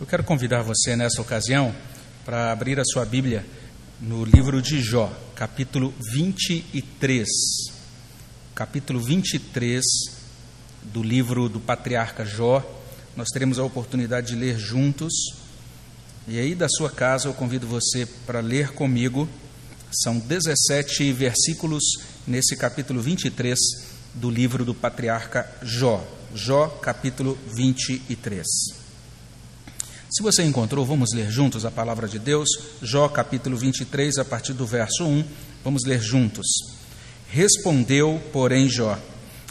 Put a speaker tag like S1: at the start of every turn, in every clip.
S1: Eu quero convidar você nessa ocasião para abrir a sua Bíblia no livro de Jó, capítulo 23. Capítulo 23 do livro do patriarca Jó. Nós teremos a oportunidade de ler juntos. E aí, da sua casa, eu convido você para ler comigo. São 17 versículos nesse capítulo 23 do livro do patriarca Jó. Jó, capítulo 23. Se você encontrou, vamos ler juntos a palavra de Deus, Jó capítulo 23, a partir do verso 1. Vamos ler juntos. Respondeu, porém, Jó: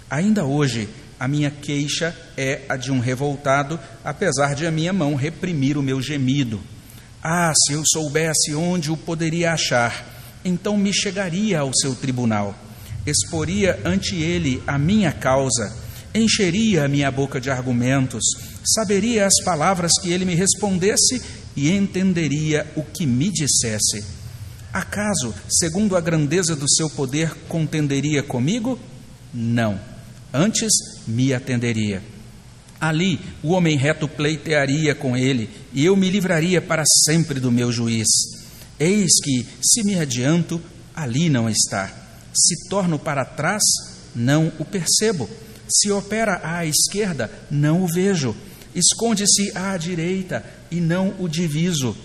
S1: Ainda hoje a minha queixa é a de um revoltado, apesar de a minha mão reprimir o meu gemido. Ah, se eu soubesse onde o poderia achar, então me chegaria ao seu tribunal, exporia ante ele a minha causa, encheria a minha boca de argumentos saberia as palavras que ele me respondesse e entenderia o que me dissesse. Acaso, segundo a grandeza do seu poder, contenderia comigo? Não. Antes me atenderia. Ali o homem reto pleitearia com ele, e eu me livraria para sempre do meu juiz. Eis que, se me adianto, ali não está. Se torno para trás, não o percebo. Se opera à esquerda, não o vejo esconde-se à direita e não o diviso.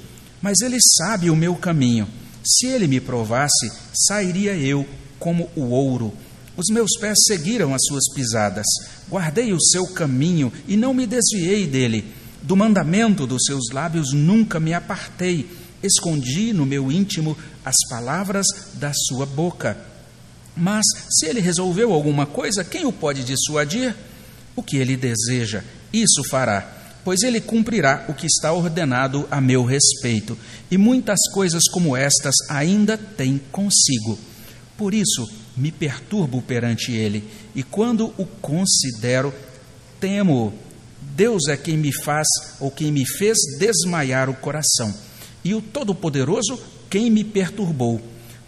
S1: Mas ele sabe o meu caminho. Se ele me provasse, sairia eu como o ouro. Os meus pés seguiram as suas pisadas. Guardei o seu caminho e não me desviei dele. Do mandamento dos seus lábios nunca me apartei. Escondi no meu íntimo as palavras da sua boca. Mas se ele resolveu alguma coisa, quem o pode dissuadir? O que ele deseja, isso fará, pois ele cumprirá o que está ordenado a meu respeito, e muitas coisas como estas ainda tem consigo. Por isso me perturbo perante ele, e quando o considero, temo. Deus é quem me faz ou quem me fez desmaiar o coração, e o Todo-Poderoso quem me perturbou,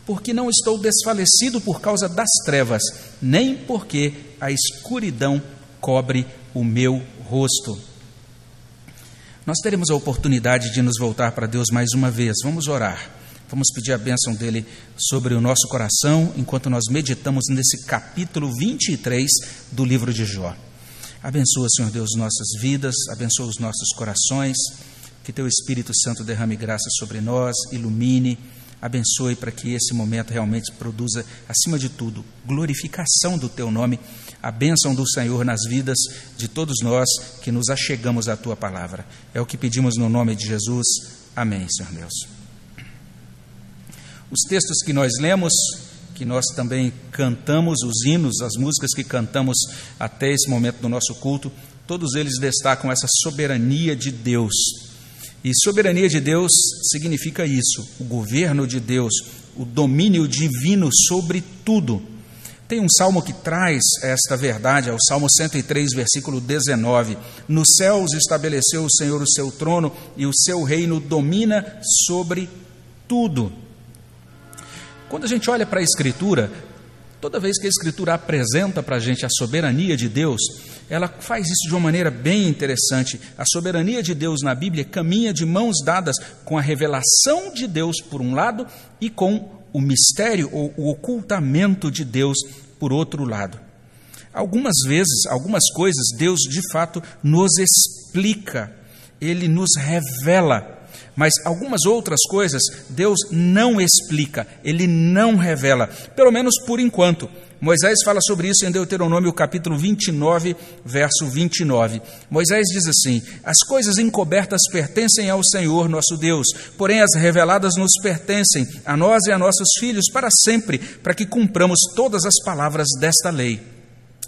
S1: porque não estou desfalecido por causa das trevas, nem porque a escuridão cobre o meu rosto. Nós teremos a oportunidade de nos voltar para Deus mais uma vez. Vamos orar. Vamos pedir a bênção dele sobre o nosso coração enquanto nós meditamos nesse capítulo 23 do livro de Jó. Abençoa, Senhor Deus, nossas vidas, abençoa os nossos corações, que teu Espírito Santo derrame graça sobre nós, ilumine, abençoe para que esse momento realmente produza, acima de tudo, glorificação do teu nome a bênção do Senhor nas vidas de todos nós que nos achegamos à tua palavra. É o que pedimos no nome de Jesus. Amém, Senhor Deus. Os textos que nós lemos, que nós também cantamos, os hinos, as músicas que cantamos até esse momento do nosso culto, todos eles destacam essa soberania de Deus. E soberania de Deus significa isso: o governo de Deus, o domínio divino sobre tudo. Tem um salmo que traz esta verdade, é o Salmo 103, versículo 19. Nos céus estabeleceu o Senhor o seu trono e o seu reino domina sobre tudo. Quando a gente olha para a Escritura, toda vez que a Escritura apresenta para a gente a soberania de Deus, ela faz isso de uma maneira bem interessante. A soberania de Deus na Bíblia caminha de mãos dadas com a revelação de Deus, por um lado, e com o mistério ou o ocultamento de Deus por outro lado. Algumas vezes, algumas coisas, Deus de fato nos explica, Ele nos revela, mas algumas outras coisas Deus não explica, Ele não revela, pelo menos por enquanto. Moisés fala sobre isso em Deuteronômio capítulo 29, verso 29. Moisés diz assim: As coisas encobertas pertencem ao Senhor nosso Deus, porém as reveladas nos pertencem, a nós e a nossos filhos para sempre, para que cumpramos todas as palavras desta lei.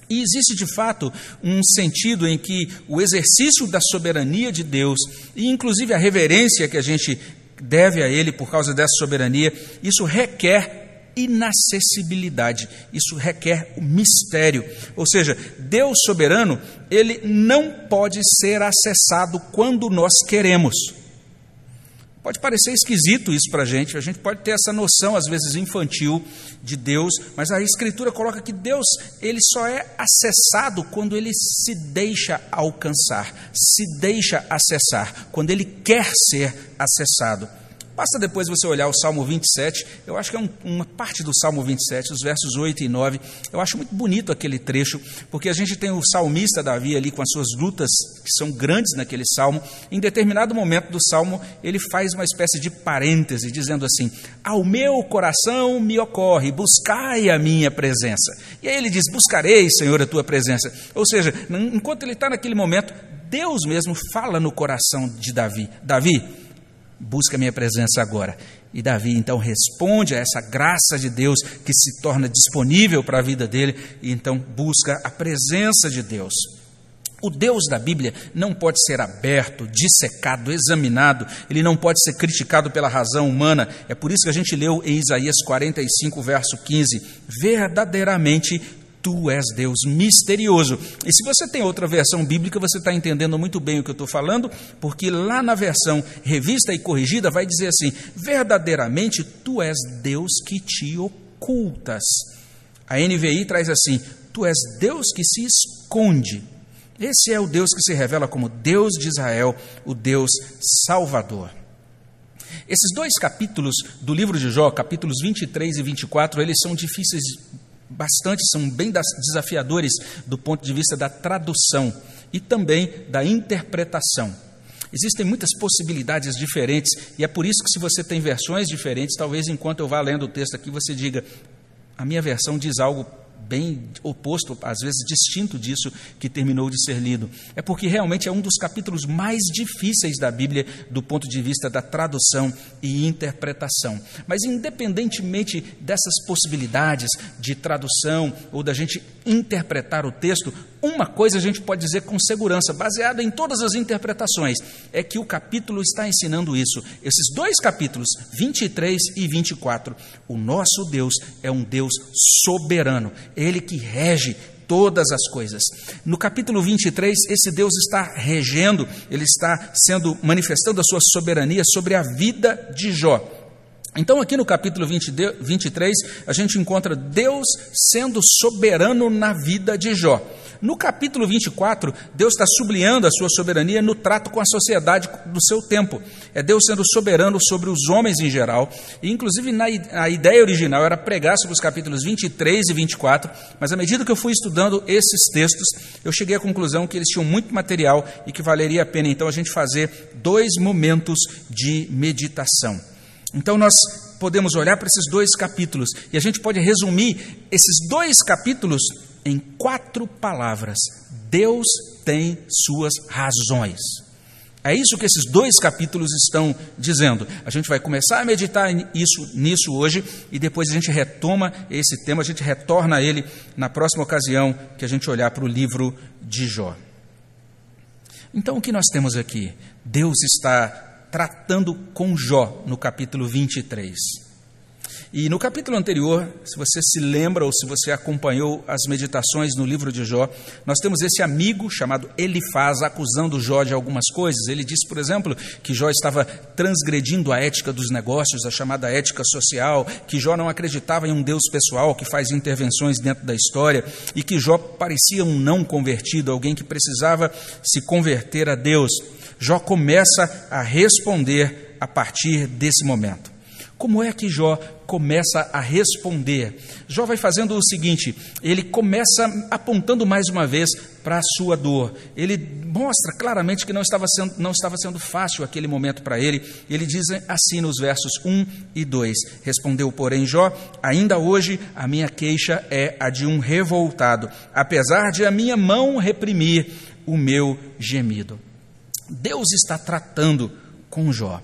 S1: E existe de fato um sentido em que o exercício da soberania de Deus, e inclusive a reverência que a gente deve a Ele por causa dessa soberania, isso requer inacessibilidade. Isso requer o mistério. Ou seja, Deus soberano, ele não pode ser acessado quando nós queremos. Pode parecer esquisito isso para a gente, a gente pode ter essa noção, às vezes infantil, de Deus, mas a Escritura coloca que Deus ele só é acessado quando ele se deixa alcançar, se deixa acessar, quando ele quer ser acessado. Basta depois você olhar o Salmo 27, eu acho que é um, uma parte do Salmo 27, os versos 8 e 9. Eu acho muito bonito aquele trecho, porque a gente tem o salmista Davi ali com as suas lutas, que são grandes naquele salmo. Em determinado momento do salmo, ele faz uma espécie de parêntese, dizendo assim: Ao meu coração me ocorre, buscai a minha presença. E aí ele diz: Buscarei, Senhor, a tua presença. Ou seja, enquanto ele está naquele momento, Deus mesmo fala no coração de Davi: Davi, busca a minha presença agora. E Davi então responde a essa graça de Deus que se torna disponível para a vida dele, e então busca a presença de Deus. O Deus da Bíblia não pode ser aberto, dissecado, examinado, ele não pode ser criticado pela razão humana. É por isso que a gente leu em Isaías 45, verso 15: Verdadeiramente Tu és Deus misterioso. E se você tem outra versão bíblica, você está entendendo muito bem o que eu estou falando, porque lá na versão revista e corrigida vai dizer assim: verdadeiramente tu és Deus que te ocultas. A NVI traz assim: tu és Deus que se esconde. Esse é o Deus que se revela como Deus de Israel, o Deus Salvador. Esses dois capítulos do livro de Jó, capítulos 23 e 24, eles são difíceis bastante, são bem desafiadores do ponto de vista da tradução e também da interpretação. Existem muitas possibilidades diferentes, e é por isso que, se você tem versões diferentes, talvez enquanto eu vá lendo o texto aqui, você diga: a minha versão diz algo bem oposto, às vezes distinto disso que terminou de ser lido. É porque realmente é um dos capítulos mais difíceis da Bíblia do ponto de vista da tradução e interpretação. Mas, independentemente dessas possibilidades de tradução ou da gente interpretar o texto, uma coisa a gente pode dizer com segurança, baseada em todas as interpretações, é que o capítulo está ensinando isso. Esses dois capítulos, 23 e 24, o nosso Deus é um Deus soberano, ele que rege todas as coisas. No capítulo 23, esse Deus está regendo, ele está sendo manifestando a sua soberania sobre a vida de Jó. Então, aqui no capítulo 20, 23, a gente encontra Deus sendo soberano na vida de Jó. No capítulo 24, Deus está sublinhando a sua soberania no trato com a sociedade do seu tempo. É Deus sendo soberano sobre os homens em geral. E, inclusive, na, a ideia original era pregar sobre os capítulos 23 e 24, mas à medida que eu fui estudando esses textos, eu cheguei à conclusão que eles tinham muito material e que valeria a pena, então, a gente fazer dois momentos de meditação. Então, nós podemos olhar para esses dois capítulos e a gente pode resumir esses dois capítulos em quatro palavras: Deus tem suas razões. É isso que esses dois capítulos estão dizendo. A gente vai começar a meditar isso, nisso hoje e depois a gente retoma esse tema, a gente retorna a ele na próxima ocasião que a gente olhar para o livro de Jó. Então, o que nós temos aqui? Deus está tratando com Jó no capítulo 23. E no capítulo anterior, se você se lembra ou se você acompanhou as meditações no livro de Jó, nós temos esse amigo chamado Elifaz acusando Jó de algumas coisas. Ele disse, por exemplo, que Jó estava transgredindo a ética dos negócios, a chamada ética social, que Jó não acreditava em um Deus pessoal que faz intervenções dentro da história e que Jó parecia um não convertido, alguém que precisava se converter a Deus. Jó começa a responder a partir desse momento. Como é que Jó começa a responder? Jó vai fazendo o seguinte: ele começa apontando mais uma vez para a sua dor. Ele mostra claramente que não estava sendo, não estava sendo fácil aquele momento para ele. Ele diz assim nos versos 1 e 2: Respondeu, porém, Jó: Ainda hoje a minha queixa é a de um revoltado, apesar de a minha mão reprimir o meu gemido. Deus está tratando com Jó.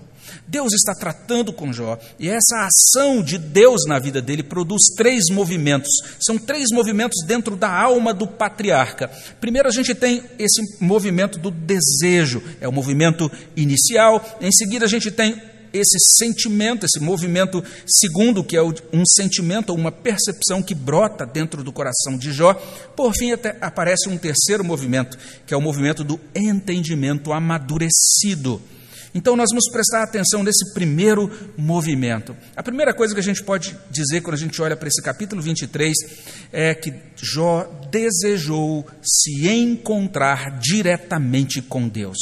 S1: Deus está tratando com Jó, e essa ação de Deus na vida dele produz três movimentos. São três movimentos dentro da alma do patriarca. Primeiro, a gente tem esse movimento do desejo, é o movimento inicial. Em seguida, a gente tem esse sentimento, esse movimento segundo, que é um sentimento ou uma percepção que brota dentro do coração de Jó. Por fim, até aparece um terceiro movimento, que é o movimento do entendimento amadurecido. Então nós vamos prestar atenção nesse primeiro movimento. A primeira coisa que a gente pode dizer quando a gente olha para esse capítulo 23 é que Jó desejou se encontrar diretamente com Deus.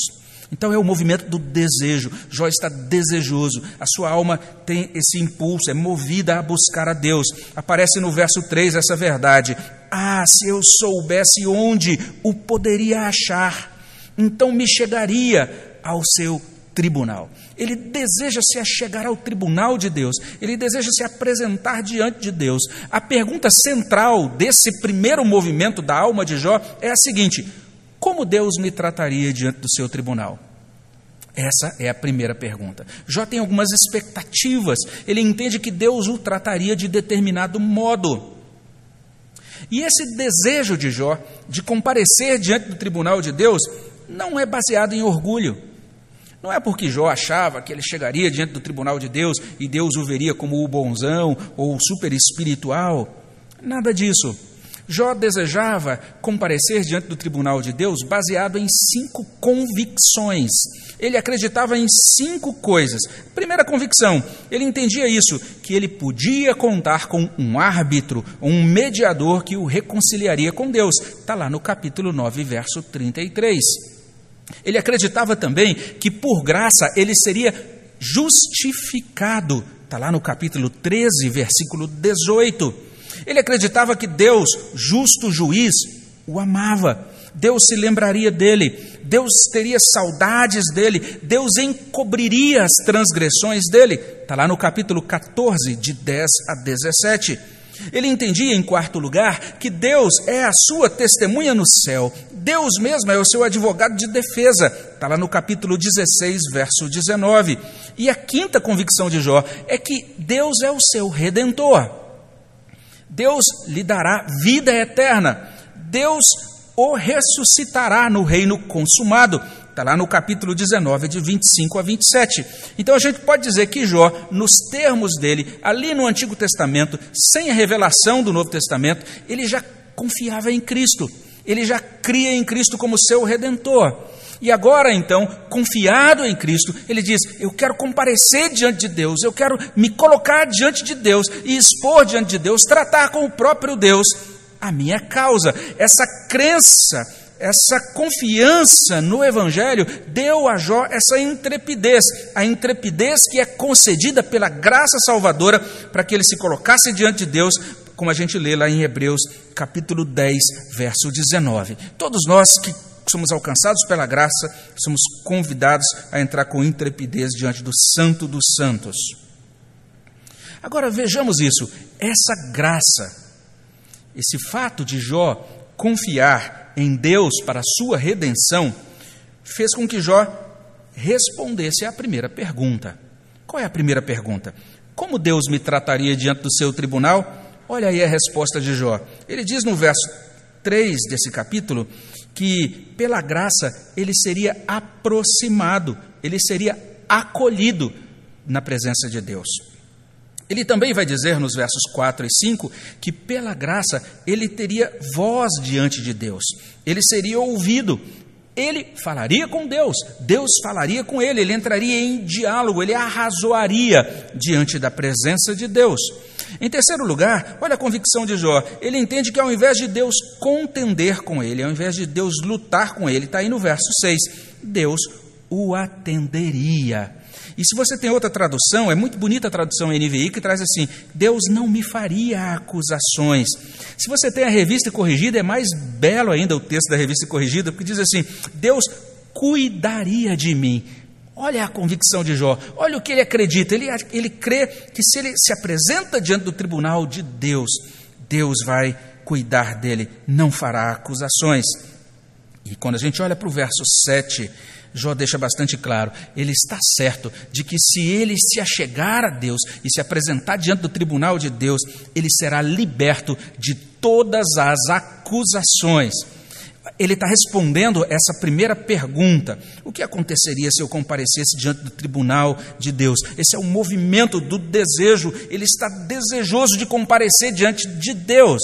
S1: Então é o movimento do desejo. Jó está desejoso. A sua alma tem esse impulso, é movida a buscar a Deus. Aparece no verso 3 essa verdade. Ah, se eu soubesse onde o poderia achar, então me chegaria ao seu tribunal. Ele deseja se achegar ao tribunal de Deus, ele deseja se apresentar diante de Deus. A pergunta central desse primeiro movimento da alma de Jó é a seguinte: como Deus me trataria diante do seu tribunal? Essa é a primeira pergunta. Jó tem algumas expectativas. Ele entende que Deus o trataria de determinado modo. E esse desejo de Jó de comparecer diante do tribunal de Deus não é baseado em orgulho. Não é porque Jó achava que ele chegaria diante do tribunal de Deus e Deus o veria como o bonzão ou o super espiritual. Nada disso. Jó desejava comparecer diante do tribunal de Deus baseado em cinco convicções. Ele acreditava em cinco coisas. Primeira convicção, ele entendia isso, que ele podia contar com um árbitro, um mediador que o reconciliaria com Deus. Está lá no capítulo 9, verso 33. Ele acreditava também que por graça ele seria justificado. Está lá no capítulo 13, versículo 18. Ele acreditava que Deus, justo juiz, o amava. Deus se lembraria dele, Deus teria saudades dele, Deus encobriria as transgressões dele. Está lá no capítulo 14, de 10 a 17. Ele entendia, em quarto lugar, que Deus é a sua testemunha no céu, Deus mesmo é o seu advogado de defesa. Está lá no capítulo 16, verso 19. E a quinta convicção de Jó é que Deus é o seu redentor. Deus lhe dará vida eterna. Deus o ressuscitará no reino consumado. Está lá no capítulo 19, de 25 a 27. Então a gente pode dizer que Jó, nos termos dele, ali no Antigo Testamento, sem a revelação do Novo Testamento, ele já confiava em Cristo. Ele já cria em Cristo como seu redentor. E agora, então, confiado em Cristo, ele diz: Eu quero comparecer diante de Deus, eu quero me colocar diante de Deus e expor diante de Deus, tratar com o próprio Deus a minha causa. Essa crença, essa confiança no Evangelho deu a Jó essa intrepidez, a intrepidez que é concedida pela graça salvadora para que ele se colocasse diante de Deus, como a gente lê lá em Hebreus capítulo 10, verso 19. Todos nós que somos alcançados pela graça, somos convidados a entrar com intrepidez diante do Santo dos Santos. Agora vejamos isso, essa graça, esse fato de Jó confiar em Deus para a sua redenção, fez com que Jó respondesse à primeira pergunta. Qual é a primeira pergunta? Como Deus me trataria diante do seu tribunal? Olha aí a resposta de Jó. Ele diz no verso 3 desse capítulo que, pela graça, ele seria aproximado, ele seria acolhido na presença de Deus. Ele também vai dizer nos versos 4 e 5 que, pela graça, ele teria voz diante de Deus, ele seria ouvido, ele falaria com Deus, Deus falaria com ele, ele entraria em diálogo, ele arrazoaria diante da presença de Deus. Em terceiro lugar, olha a convicção de Jó. Ele entende que ao invés de Deus contender com ele, ao invés de Deus lutar com ele, está aí no verso 6, Deus o atenderia. E se você tem outra tradução, é muito bonita a tradução NVI que traz assim: Deus não me faria acusações. Se você tem a revista corrigida, é mais belo ainda o texto da revista corrigida, porque diz assim: Deus cuidaria de mim. Olha a convicção de Jó, olha o que ele acredita. Ele, ele crê que se ele se apresenta diante do tribunal de Deus, Deus vai cuidar dele, não fará acusações. E quando a gente olha para o verso 7, Jó deixa bastante claro: ele está certo de que se ele se achegar a Deus e se apresentar diante do tribunal de Deus, ele será liberto de todas as acusações ele está respondendo essa primeira pergunta: o que aconteceria se eu comparecesse diante do tribunal de Deus? Esse é o movimento do desejo, ele está desejoso de comparecer diante de Deus.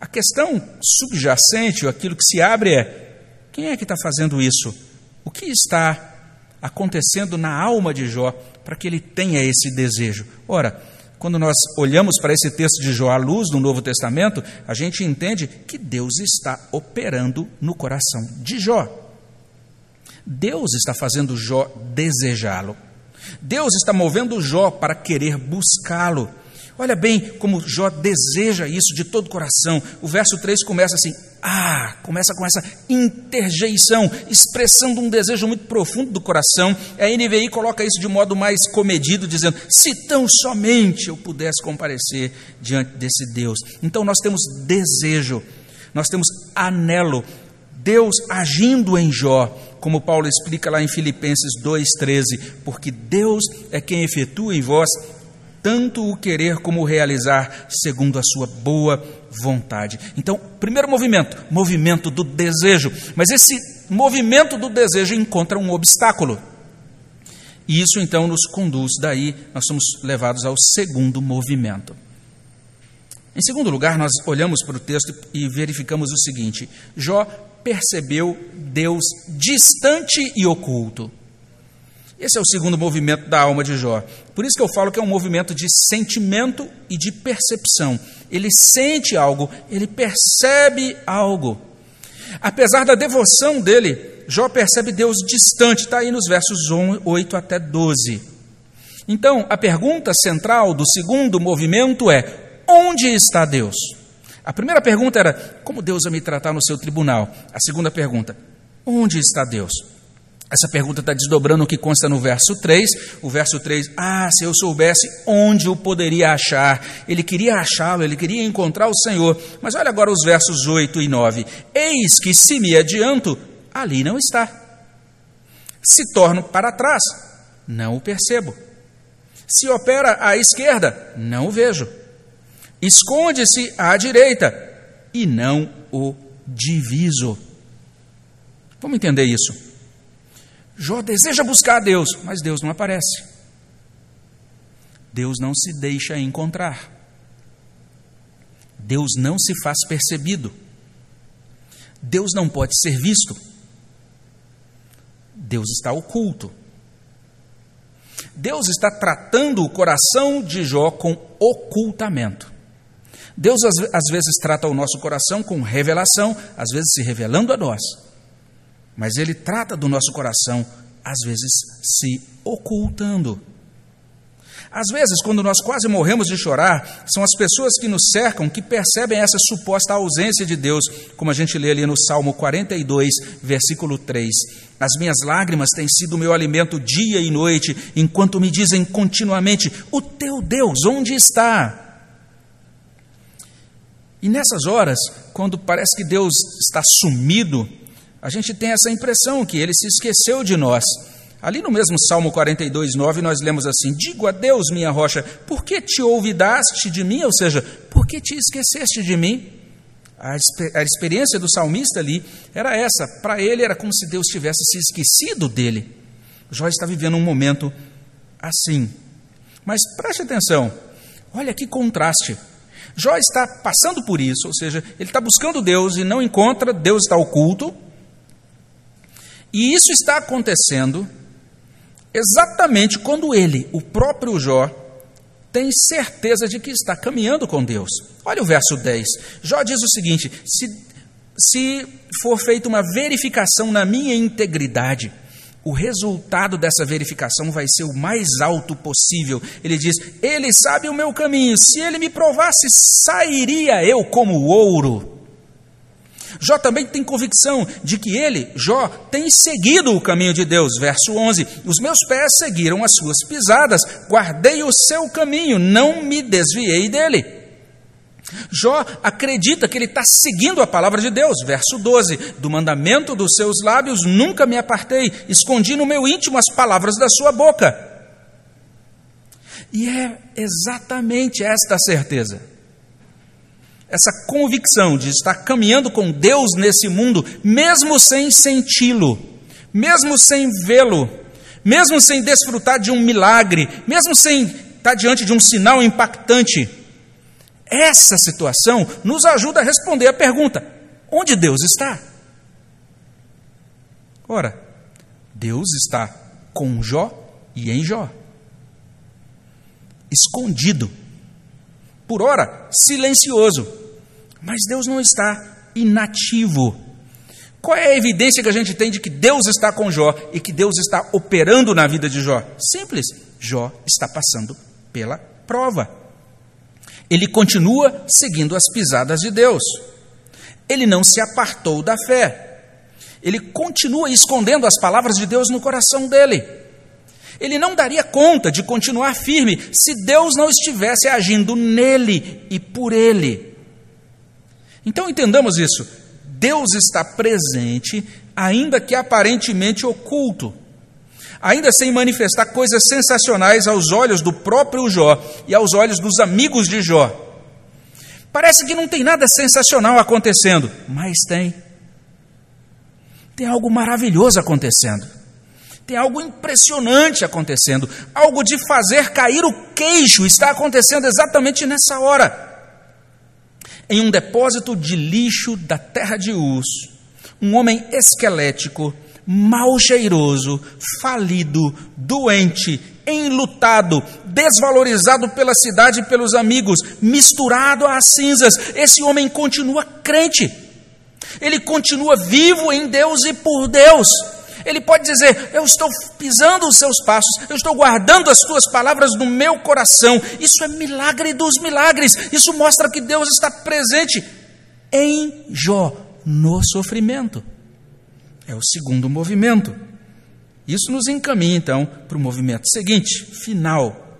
S1: A questão subjacente, ou aquilo que se abre é: quem é que está fazendo isso? O que está acontecendo na alma de Jó para que ele tenha esse desejo? Ora, quando nós olhamos para esse texto de Jó à luz do Novo Testamento, a gente entende que Deus está operando no coração de Jó. Deus está fazendo Jó desejá-lo. Deus está movendo Jó para querer buscá-lo. Olha bem como Jó deseja isso de todo o coração. O verso 3 começa assim: Ah, começa com essa interjeição, expressando um desejo muito profundo do coração. A NVI coloca isso de modo mais comedido, dizendo: Se tão somente eu pudesse comparecer diante desse Deus. Então nós temos desejo, nós temos anelo, Deus agindo em Jó, como Paulo explica lá em Filipenses 2,13, porque Deus é quem efetua em vós tanto o querer como o realizar, segundo a sua boa vontade. Então, primeiro movimento, movimento do desejo. Mas esse movimento do desejo encontra um obstáculo. E isso então nos conduz, daí nós somos levados ao segundo movimento. Em segundo lugar, nós olhamos para o texto e verificamos o seguinte: Jó percebeu Deus distante e oculto. Esse é o segundo movimento da alma de Jó. Por isso que eu falo que é um movimento de sentimento e de percepção. Ele sente algo, ele percebe algo. Apesar da devoção dele, Jó percebe Deus distante, está aí nos versos 8 até 12. Então, a pergunta central do segundo movimento é: onde está Deus? A primeira pergunta era: como Deus vai me tratar no seu tribunal? A segunda pergunta: onde está Deus? Essa pergunta está desdobrando o que consta no verso 3. O verso 3, ah, se eu soubesse onde o poderia achar. Ele queria achá-lo, ele queria encontrar o Senhor. Mas olha agora os versos 8 e 9. Eis que se me adianto, ali não está. Se torno para trás, não o percebo. Se opera à esquerda, não o vejo. Esconde-se à direita, e não o diviso. Vamos entender isso. Jó deseja buscar a Deus, mas Deus não aparece. Deus não se deixa encontrar. Deus não se faz percebido. Deus não pode ser visto. Deus está oculto. Deus está tratando o coração de Jó com ocultamento. Deus às vezes trata o nosso coração com revelação, às vezes se revelando a nós mas ele trata do nosso coração, às vezes se ocultando. Às vezes, quando nós quase morremos de chorar, são as pessoas que nos cercam que percebem essa suposta ausência de Deus, como a gente lê ali no Salmo 42, versículo 3. As minhas lágrimas têm sido meu alimento dia e noite, enquanto me dizem continuamente: O teu Deus, onde está? E nessas horas, quando parece que Deus está sumido, a gente tem essa impressão que ele se esqueceu de nós. Ali no mesmo Salmo 42, 9, nós lemos assim: Digo a Deus, minha rocha, por que te olvidaste de mim? Ou seja, por que te esqueceste de mim? A, a experiência do salmista ali era essa. Para ele era como se Deus tivesse se esquecido dele. Jó está vivendo um momento assim. Mas preste atenção, olha que contraste. Jó está passando por isso, ou seja, ele está buscando Deus e não encontra, Deus está oculto. E isso está acontecendo exatamente quando ele, o próprio Jó, tem certeza de que está caminhando com Deus. Olha o verso 10. Jó diz o seguinte: se, se for feita uma verificação na minha integridade, o resultado dessa verificação vai ser o mais alto possível. Ele diz: Ele sabe o meu caminho, se ele me provasse, sairia eu como ouro. Jó também tem convicção de que ele, Jó, tem seguido o caminho de Deus. Verso 11: Os meus pés seguiram as suas pisadas, guardei o seu caminho, não me desviei dele. Jó acredita que ele está seguindo a palavra de Deus. Verso 12: Do mandamento dos seus lábios nunca me apartei, escondi no meu íntimo as palavras da sua boca. E é exatamente esta certeza essa convicção de estar caminhando com Deus nesse mundo, mesmo sem senti-lo, mesmo sem vê-lo, mesmo sem desfrutar de um milagre, mesmo sem estar diante de um sinal impactante. Essa situação nos ajuda a responder a pergunta: onde Deus está? Ora, Deus está com Jó e em Jó. Escondido. Por ora, silencioso. Mas Deus não está inativo. Qual é a evidência que a gente tem de que Deus está com Jó e que Deus está operando na vida de Jó? Simples. Jó está passando pela prova. Ele continua seguindo as pisadas de Deus. Ele não se apartou da fé. Ele continua escondendo as palavras de Deus no coração dele. Ele não daria conta de continuar firme se Deus não estivesse agindo nele e por ele. Então entendamos isso. Deus está presente, ainda que aparentemente oculto, ainda sem manifestar coisas sensacionais aos olhos do próprio Jó e aos olhos dos amigos de Jó. Parece que não tem nada sensacional acontecendo, mas tem. Tem algo maravilhoso acontecendo. Tem algo impressionante acontecendo. Algo de fazer cair o queixo está acontecendo exatamente nessa hora. Em um depósito de lixo da terra de Uz, um homem esquelético, mal cheiroso, falido, doente, enlutado, desvalorizado pela cidade e pelos amigos, misturado às cinzas, esse homem continua crente ele continua vivo em Deus e por Deus. Ele pode dizer: Eu estou pisando os seus passos, eu estou guardando as tuas palavras no meu coração. Isso é milagre dos milagres. Isso mostra que Deus está presente em Jó, no sofrimento. É o segundo movimento. Isso nos encaminha então para o movimento seguinte, final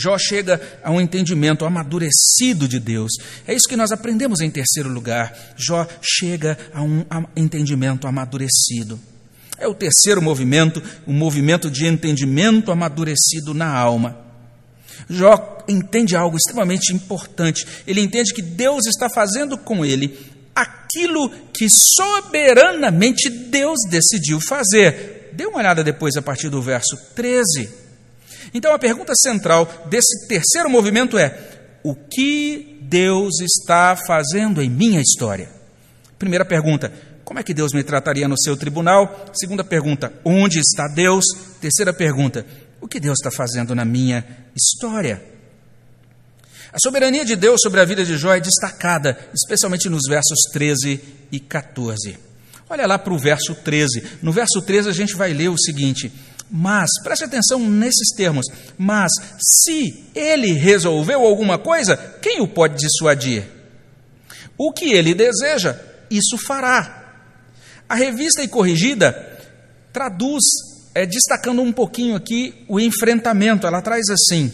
S1: Jó chega a um entendimento amadurecido de Deus. É isso que nós aprendemos em terceiro lugar. Jó chega a um entendimento amadurecido. É o terceiro movimento, um movimento de entendimento amadurecido na alma. Jó entende algo extremamente importante. Ele entende que Deus está fazendo com ele aquilo que soberanamente Deus decidiu fazer. Dê uma olhada depois a partir do verso 13. Então a pergunta central desse terceiro movimento é: o que Deus está fazendo em minha história? Primeira pergunta: como é que Deus me trataria no seu tribunal? Segunda pergunta: onde está Deus? Terceira pergunta: o que Deus está fazendo na minha história? A soberania de Deus sobre a vida de Jó é destacada, especialmente nos versos 13 e 14. Olha lá para o verso 13. No verso 13 a gente vai ler o seguinte: mas, preste atenção nesses termos, mas se ele resolveu alguma coisa, quem o pode dissuadir? O que ele deseja, isso fará. A revista e corrigida traduz, é, destacando um pouquinho aqui o enfrentamento, ela traz assim: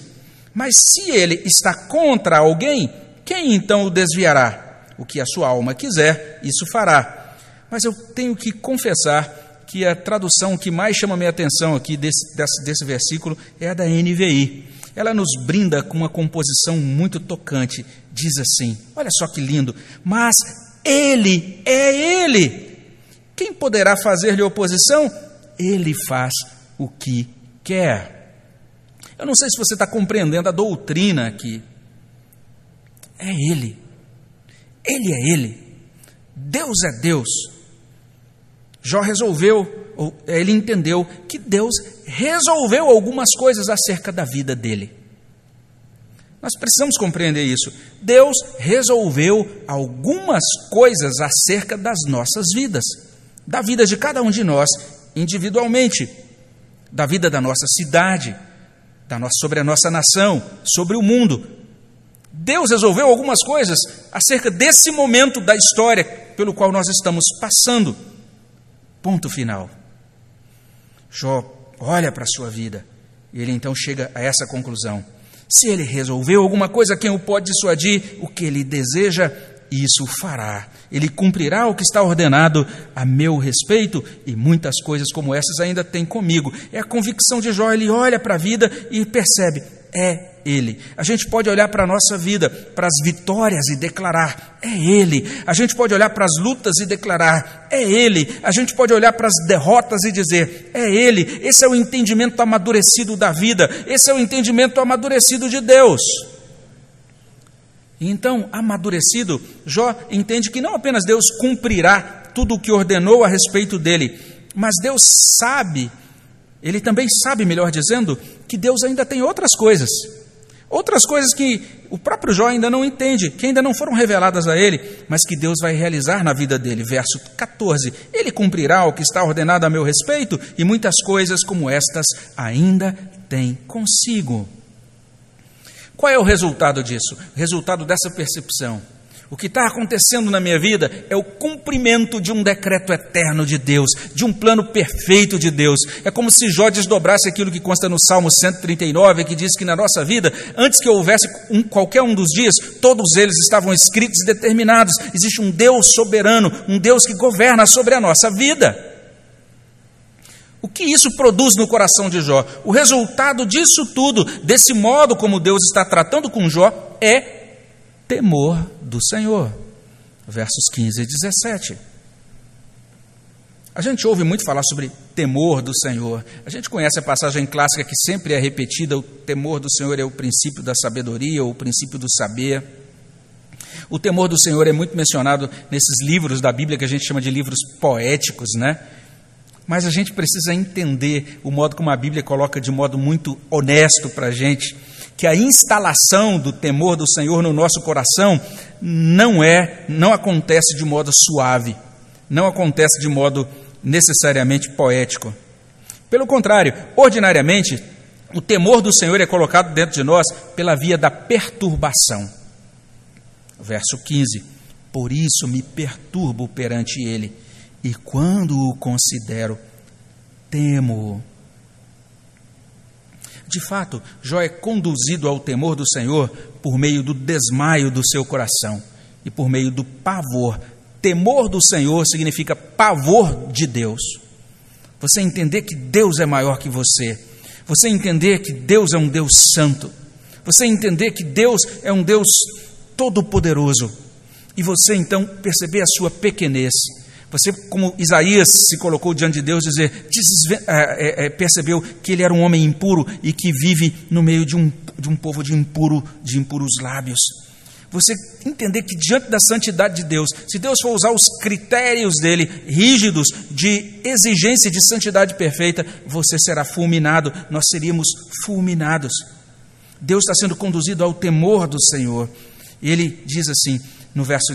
S1: Mas se ele está contra alguém, quem então o desviará? O que a sua alma quiser, isso fará. Mas eu tenho que confessar que a tradução que mais chama minha atenção aqui desse, desse, desse versículo é a da NVI. Ela nos brinda com uma composição muito tocante. Diz assim: olha só que lindo, mas Ele é Ele. Quem poderá fazer-lhe oposição? Ele faz o que quer. Eu não sei se você está compreendendo a doutrina aqui. É Ele. Ele é Ele. Deus é Deus. Jó resolveu, ele entendeu que Deus resolveu algumas coisas acerca da vida dele. Nós precisamos compreender isso. Deus resolveu algumas coisas acerca das nossas vidas, da vida de cada um de nós individualmente, da vida da nossa cidade, da nossa, sobre a nossa nação, sobre o mundo. Deus resolveu algumas coisas acerca desse momento da história pelo qual nós estamos passando. Ponto final. Jó olha para a sua vida e ele então chega a essa conclusão. Se ele resolveu alguma coisa, quem o pode dissuadir? O que ele deseja, isso fará. Ele cumprirá o que está ordenado a meu respeito, e muitas coisas como essas ainda tem comigo. É a convicção de Jó, ele olha para a vida e percebe: é Ele. A gente pode olhar para a nossa vida, para as vitórias e declarar: é Ele. A gente pode olhar para as lutas e declarar: é Ele. A gente pode olhar para as derrotas e dizer: é Ele. Esse é o entendimento amadurecido da vida, esse é o entendimento amadurecido de Deus. Então, amadurecido, Jó entende que não apenas Deus cumprirá tudo o que ordenou a respeito dele, mas Deus sabe Ele também sabe, melhor dizendo, que Deus ainda tem outras coisas. Outras coisas que o próprio Jó ainda não entende, que ainda não foram reveladas a ele, mas que Deus vai realizar na vida dele. Verso 14: Ele cumprirá o que está ordenado a meu respeito, e muitas coisas como estas ainda tem consigo. Qual é o resultado disso? O resultado dessa percepção o que está acontecendo na minha vida é o cumprimento de um decreto eterno de Deus, de um plano perfeito de Deus. É como se Jó desdobrasse aquilo que consta no Salmo 139, que diz que na nossa vida, antes que houvesse um, qualquer um dos dias, todos eles estavam escritos e determinados. Existe um Deus soberano, um Deus que governa sobre a nossa vida. O que isso produz no coração de Jó? O resultado disso tudo, desse modo como Deus está tratando com Jó, é temor do Senhor. Versos 15 e 17. A gente ouve muito falar sobre temor do Senhor. A gente conhece a passagem clássica que sempre é repetida: o temor do Senhor é o princípio da sabedoria, ou o princípio do saber. O temor do Senhor é muito mencionado nesses livros da Bíblia que a gente chama de livros poéticos, né? Mas a gente precisa entender o modo como a Bíblia coloca de modo muito honesto para a gente que a instalação do temor do Senhor no nosso coração não é, não acontece de modo suave, não acontece de modo necessariamente poético. Pelo contrário, ordinariamente, o temor do Senhor é colocado dentro de nós pela via da perturbação. Verso 15: Por isso me perturbo perante ele, e quando o considero, temo. De fato, Jó é conduzido ao temor do Senhor por meio do desmaio do seu coração e por meio do pavor. Temor do Senhor significa pavor de Deus. Você entender que Deus é maior que você. Você entender que Deus é um Deus santo. Você entender que Deus é um Deus todo-poderoso. E você então perceber a sua pequenez você, como Isaías se colocou diante de Deus, dizer, é, é, é, percebeu que ele era um homem impuro e que vive no meio de um, de um povo de, impuro, de impuros lábios. Você entender que diante da santidade de Deus, se Deus for usar os critérios dele rígidos de exigência de santidade perfeita, você será fulminado, nós seríamos fulminados. Deus está sendo conduzido ao temor do Senhor. Ele diz assim: no verso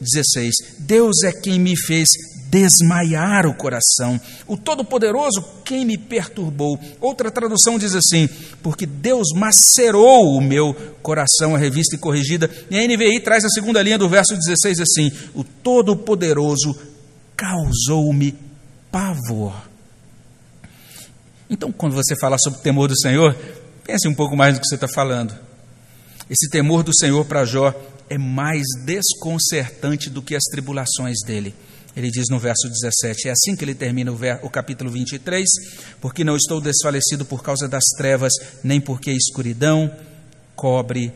S1: 16: Deus é quem me fez desmaiar o coração, o Todo-Poderoso quem me perturbou. Outra tradução diz assim: porque Deus macerou o meu coração, a revista corrigida. E a NVI traz a segunda linha do verso 16 assim: o Todo-Poderoso causou-me pavor. Então, quando você fala sobre o temor do Senhor, pense um pouco mais no que você está falando. Esse temor do Senhor para Jó é mais desconcertante do que as tribulações dele. Ele diz no verso 17: É assim que ele termina o, ver, o capítulo 23, porque não estou desfalecido por causa das trevas, nem porque a escuridão cobre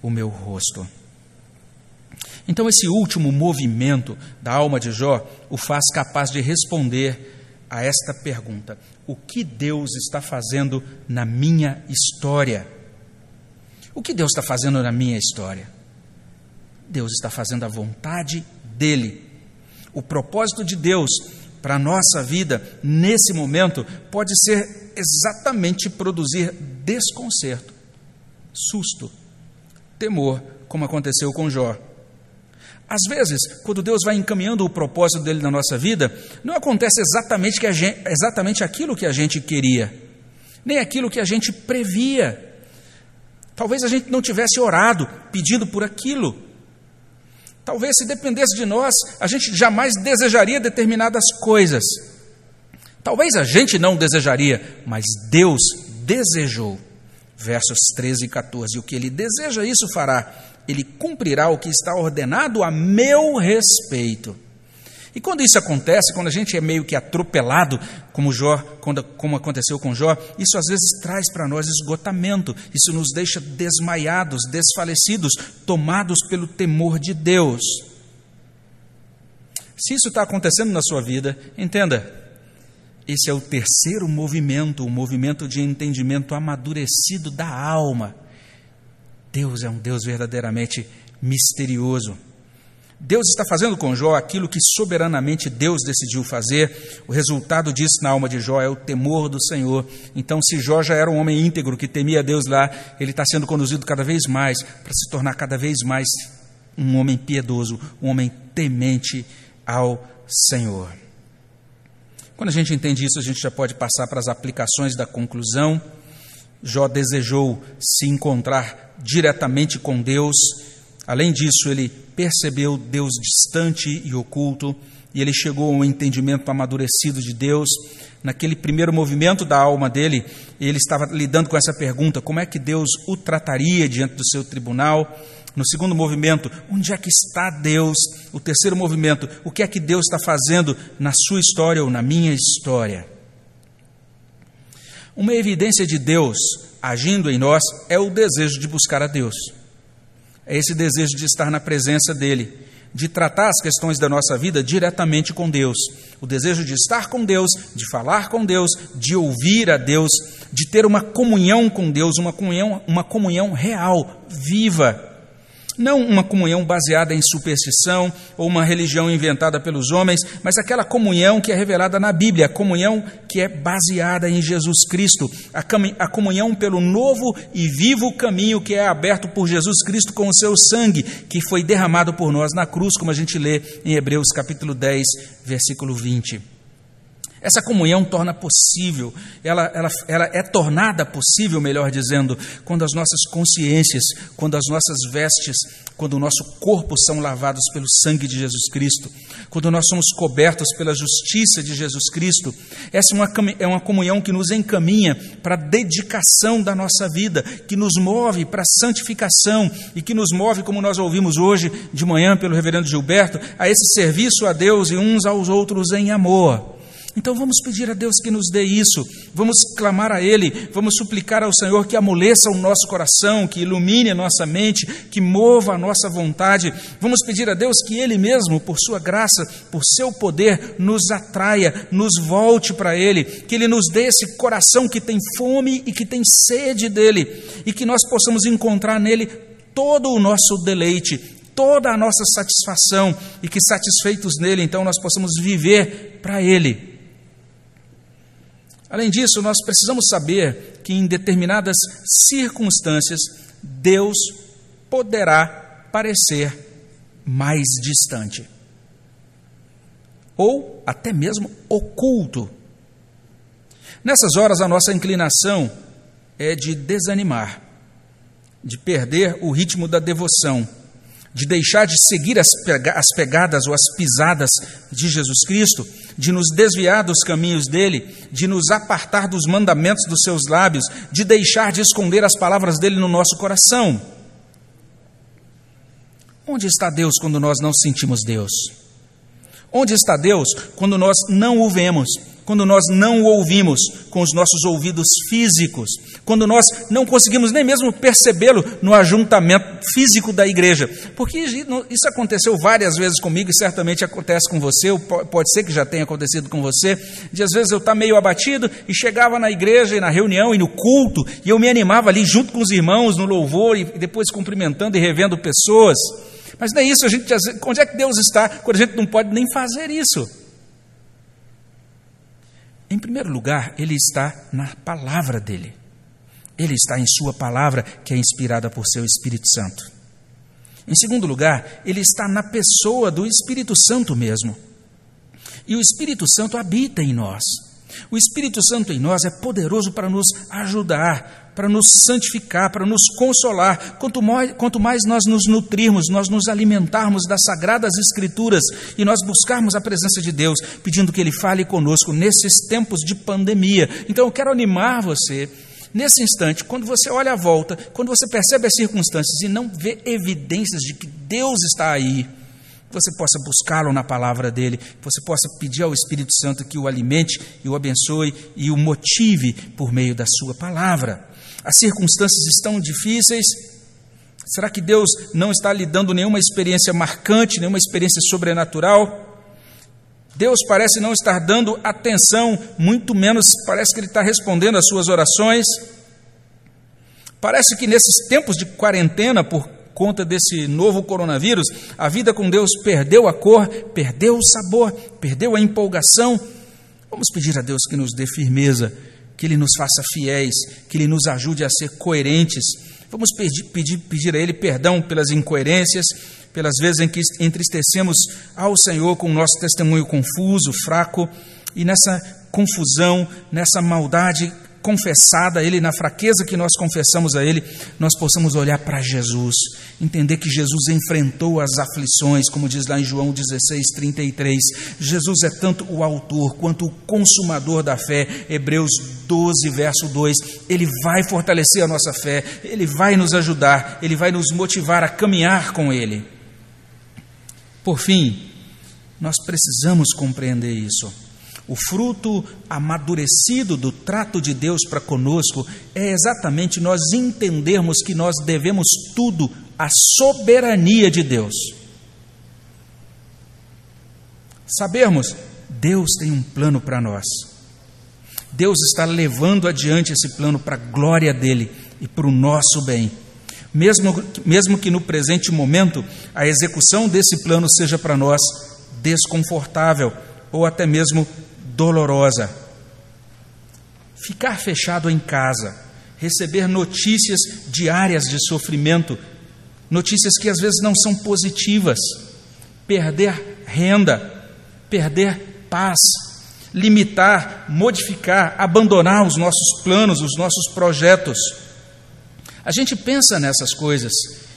S1: o meu rosto. Então, esse último movimento da alma de Jó o faz capaz de responder a esta pergunta: O que Deus está fazendo na minha história? O que Deus está fazendo na minha história? Deus está fazendo a vontade dele. O propósito de Deus para a nossa vida, nesse momento, pode ser exatamente produzir desconcerto, susto, temor, como aconteceu com Jó. Às vezes, quando Deus vai encaminhando o propósito dele na nossa vida, não acontece exatamente, que gente, exatamente aquilo que a gente queria, nem aquilo que a gente previa. Talvez a gente não tivesse orado pedindo por aquilo, Talvez se dependesse de nós, a gente jamais desejaria determinadas coisas. Talvez a gente não desejaria, mas Deus desejou. Versos 13 e 14. O que ele deseja, isso fará. Ele cumprirá o que está ordenado a meu respeito. E quando isso acontece, quando a gente é meio que atropelado, como Jó, quando, como aconteceu com Jó, isso às vezes traz para nós esgotamento, isso nos deixa desmaiados, desfalecidos, tomados pelo temor de Deus. Se isso está acontecendo na sua vida, entenda, esse é o terceiro movimento, o movimento de entendimento amadurecido da alma. Deus é um Deus verdadeiramente misterioso. Deus está fazendo com Jó aquilo que soberanamente Deus decidiu fazer. O resultado disso na alma de Jó é o temor do Senhor. Então, se Jó já era um homem íntegro que temia Deus lá, ele está sendo conduzido cada vez mais para se tornar cada vez mais um homem piedoso, um homem temente ao Senhor. Quando a gente entende isso, a gente já pode passar para as aplicações da conclusão. Jó desejou se encontrar diretamente com Deus. Além disso, ele percebeu Deus distante e oculto, e ele chegou a um entendimento amadurecido de Deus. Naquele primeiro movimento da alma dele, ele estava lidando com essa pergunta: como é que Deus o trataria diante do seu tribunal? No segundo movimento, onde é que está Deus? O terceiro movimento, o que é que Deus está fazendo na sua história ou na minha história? Uma evidência de Deus agindo em nós é o desejo de buscar a Deus. É esse desejo de estar na presença dEle, de tratar as questões da nossa vida diretamente com Deus. O desejo de estar com Deus, de falar com Deus, de ouvir a Deus, de ter uma comunhão com Deus, uma comunhão, uma comunhão real, viva. Não uma comunhão baseada em superstição ou uma religião inventada pelos homens, mas aquela comunhão que é revelada na Bíblia, a comunhão que é baseada em Jesus Cristo, a, comunhão pelo novo e vivo caminho que é aberto por Jesus Cristo com o seu sangue, que foi derramado por nós na cruz, como a gente lê em Hebreus capítulo 10, versículo 20. Essa comunhão torna possível, ela, ela, ela é tornada possível, melhor dizendo, quando as nossas consciências, quando as nossas vestes, quando o nosso corpo são lavados pelo sangue de Jesus Cristo, quando nós somos cobertos pela justiça de Jesus Cristo. Essa é uma, é uma comunhão que nos encaminha para a dedicação da nossa vida, que nos move para a santificação e que nos move, como nós ouvimos hoje de manhã pelo reverendo Gilberto, a esse serviço a Deus e uns aos outros em amor. Então vamos pedir a Deus que nos dê isso, vamos clamar a Ele, vamos suplicar ao Senhor que amoleça o nosso coração, que ilumine a nossa mente, que mova a nossa vontade. Vamos pedir a Deus que Ele mesmo, por Sua graça, por Seu poder, nos atraia, nos volte para Ele, que Ele nos dê esse coração que tem fome e que tem sede dEle, e que nós possamos encontrar nele todo o nosso deleite, toda a nossa satisfação, e que satisfeitos nele, então nós possamos viver para Ele Além disso, nós precisamos saber que em determinadas circunstâncias, Deus poderá parecer mais distante ou até mesmo oculto. Nessas horas, a nossa inclinação é de desanimar, de perder o ritmo da devoção de deixar de seguir as, pegadas ou as pisadas de Jesus Cristo, de nos desviar dos caminhos dele, de nos apartar dos mandamentos dos seus lábios, de deixar de esconder as palavras dele no nosso coração. Onde está Deus quando nós não sentimos Deus? Onde está Deus quando nós não o vemos? Quando nós não o ouvimos com os nossos ouvidos físicos, quando nós não conseguimos nem mesmo percebê-lo no ajuntamento físico da igreja. Porque isso aconteceu várias vezes comigo e certamente acontece com você, pode ser que já tenha acontecido com você, de às vezes eu estar meio abatido e chegava na igreja e na reunião e no culto, e eu me animava ali junto com os irmãos no louvor e depois cumprimentando e revendo pessoas. Mas não é isso, a gente, onde é que Deus está quando a gente não pode nem fazer isso? Em primeiro lugar, ele está na palavra dele. Ele está em Sua palavra, que é inspirada por seu Espírito Santo. Em segundo lugar, ele está na pessoa do Espírito Santo mesmo. E o Espírito Santo habita em nós. O Espírito Santo em nós é poderoso para nos ajudar, para nos santificar, para nos consolar. Quanto mais, quanto mais nós nos nutrirmos, nós nos alimentarmos das sagradas Escrituras e nós buscarmos a presença de Deus, pedindo que Ele fale conosco nesses tempos de pandemia. Então eu quero animar você. Nesse instante, quando você olha à volta, quando você percebe as circunstâncias e não vê evidências de que Deus está aí, que você possa buscá-lo na palavra dele, que você possa pedir ao Espírito Santo que o alimente e o abençoe e o motive por meio da sua palavra. As circunstâncias estão difíceis. Será que Deus não está lhe dando nenhuma experiência marcante, nenhuma experiência sobrenatural? Deus parece não estar dando atenção, muito menos parece que Ele está respondendo às suas orações. Parece que nesses tempos de quarentena, por conta desse novo coronavírus, a vida com Deus perdeu a cor, perdeu o sabor, perdeu a empolgação. Vamos pedir a Deus que nos dê firmeza, que Ele nos faça fiéis, que Ele nos ajude a ser coerentes. Vamos pedir, pedir, pedir a Ele perdão pelas incoerências, pelas vezes em que entristecemos ao Senhor com o nosso testemunho confuso, fraco, e nessa confusão, nessa maldade confessada a Ele, na fraqueza que nós confessamos a Ele, nós possamos olhar para Jesus, entender que Jesus enfrentou as aflições, como diz lá em João 16, 33. Jesus é tanto o autor quanto o consumador da fé, Hebreus 12, verso 2. Ele vai fortalecer a nossa fé, Ele vai nos ajudar, Ele vai nos motivar a caminhar com Ele. Por fim, nós precisamos compreender isso. O fruto amadurecido do trato de Deus para conosco é exatamente nós entendermos que nós devemos tudo à soberania de Deus. Sabermos, Deus tem um plano para nós. Deus está levando adiante esse plano para a glória dele e para o nosso bem. Mesmo, mesmo que no presente momento a execução desse plano seja para nós desconfortável ou até mesmo dolorosa. Ficar fechado em casa, receber notícias diárias de sofrimento, notícias que às vezes não são positivas, perder renda, perder paz, limitar, modificar, abandonar os nossos planos, os nossos projetos. A gente pensa nessas coisas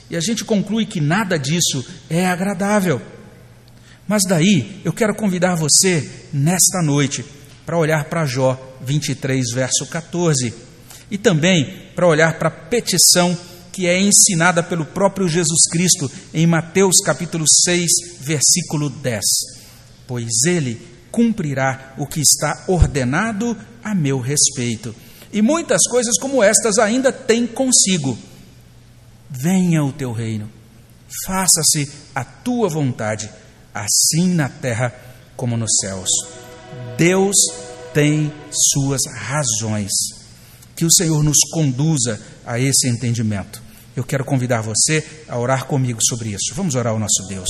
S1: e a gente conclui que nada disso é agradável. Mas daí eu quero convidar você nesta noite para olhar para Jó 23, verso 14, e também para olhar para a petição que é ensinada pelo próprio Jesus Cristo em Mateus capítulo 6, versículo 10. Pois ele cumprirá o que está ordenado a meu respeito. E muitas coisas como estas ainda tem consigo. Venha o teu reino, faça-se a tua vontade assim na terra como nos céus. Deus tem suas razões. Que o Senhor nos conduza a esse entendimento. Eu quero convidar você a orar comigo sobre isso. Vamos orar ao nosso Deus.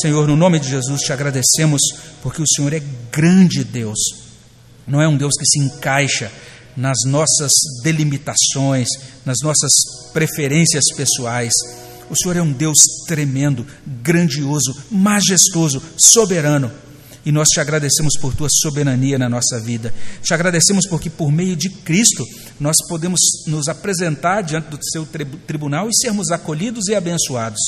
S1: Senhor, no nome de Jesus, te agradecemos porque o Senhor é grande Deus. Não é um Deus que se encaixa nas nossas delimitações, nas nossas preferências pessoais o Senhor é um Deus tremendo, grandioso, majestoso, soberano. E nós te agradecemos por tua soberania na nossa vida. Te agradecemos porque, por meio de Cristo, nós podemos nos apresentar diante do seu tribunal e sermos acolhidos e abençoados.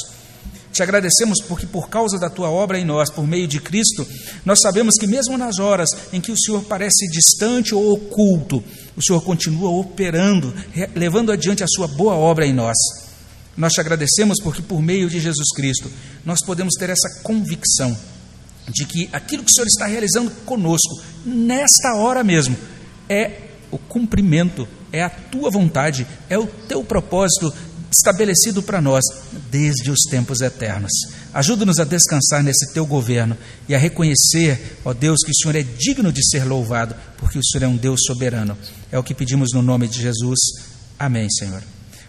S1: Te agradecemos porque, por causa da tua obra em nós, por meio de Cristo, nós sabemos que, mesmo nas horas em que o Senhor parece distante ou oculto, o Senhor continua operando, levando adiante a sua boa obra em nós. Nós te agradecemos porque, por meio de Jesus Cristo, nós podemos ter essa convicção de que aquilo que o Senhor está realizando conosco, nesta hora mesmo, é o cumprimento, é a tua vontade, é o teu propósito estabelecido para nós desde os tempos eternos. Ajuda-nos a descansar nesse teu governo e a reconhecer, ó Deus, que o Senhor é digno de ser louvado, porque o Senhor é um Deus soberano. É o que pedimos no nome de Jesus. Amém, Senhor.